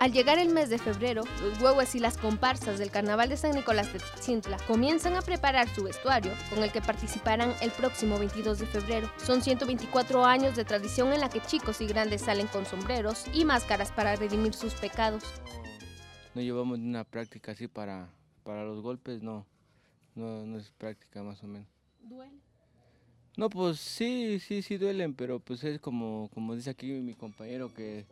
Al llegar el mes de febrero, los huevos y las comparsas del Carnaval de San Nicolás de Cintla comienzan a preparar su vestuario, con el que participarán el próximo 22 de febrero. Son 124 años de tradición en la que chicos y grandes salen con sombreros y máscaras para redimir sus pecados. No llevamos una práctica así para, para los golpes, no. no. No es práctica más o menos. ¿Duele? No, pues sí, sí, sí duelen, pero pues es como, como dice aquí mi compañero que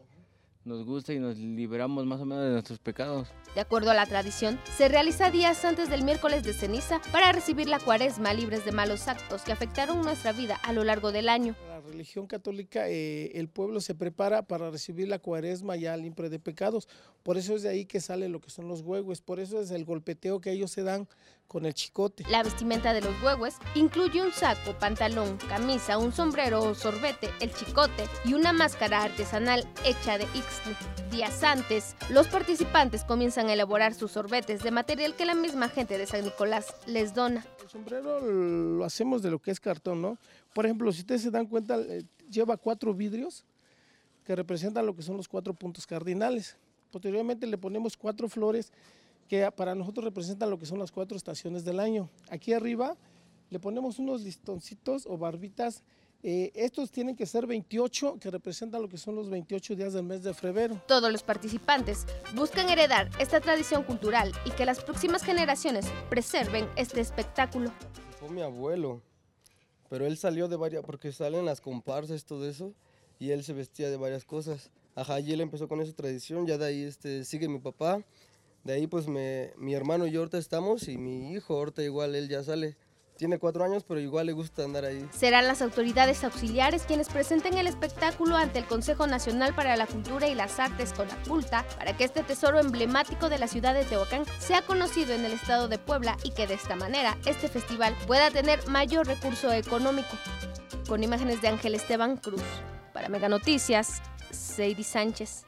nos gusta y nos liberamos más o menos de nuestros pecados. De acuerdo a la tradición, se realiza días antes del miércoles de ceniza para recibir la cuaresma libres de malos actos que afectaron nuestra vida a lo largo del año. Religión católica, eh, el pueblo se prepara para recibir la cuaresma ya libre de pecados. Por eso es de ahí que sale lo que son los huevos, por eso es el golpeteo que ellos se dan con el chicote. La vestimenta de los huevos incluye un saco, pantalón, camisa, un sombrero o sorbete, el chicote y una máscara artesanal hecha de ixtle. Días antes, los participantes comienzan a elaborar sus sorbetes de material que la misma gente de San Nicolás les dona. El sombrero lo hacemos de lo que es cartón, ¿no? Por ejemplo, si ustedes se dan cuenta, eh, lleva cuatro vidrios que representan lo que son los cuatro puntos cardinales. Posteriormente le ponemos cuatro flores que para nosotros representan lo que son las cuatro estaciones del año. Aquí arriba le ponemos unos listoncitos o barbitas. Eh, estos tienen que ser 28, que representan lo que son los 28 días del mes de febrero. Todos los participantes buscan heredar esta tradición cultural y que las próximas generaciones preserven este espectáculo. Fue mi abuelo, pero él salió de varias, porque salen las comparsas, todo eso, y él se vestía de varias cosas. Ajá, y él empezó con esa tradición, ya de ahí este, sigue mi papá, de ahí pues me, mi hermano y yo estamos y mi hijo ahorita igual él ya sale. Tiene cuatro años, pero igual le gusta andar ahí. Serán las autoridades auxiliares quienes presenten el espectáculo ante el Consejo Nacional para la Cultura y las Artes con la Culta para que este tesoro emblemático de la ciudad de Tehuacán sea conocido en el estado de Puebla y que de esta manera este festival pueda tener mayor recurso económico. Con imágenes de Ángel Esteban Cruz. Para Mega Noticias, Sadie Sánchez.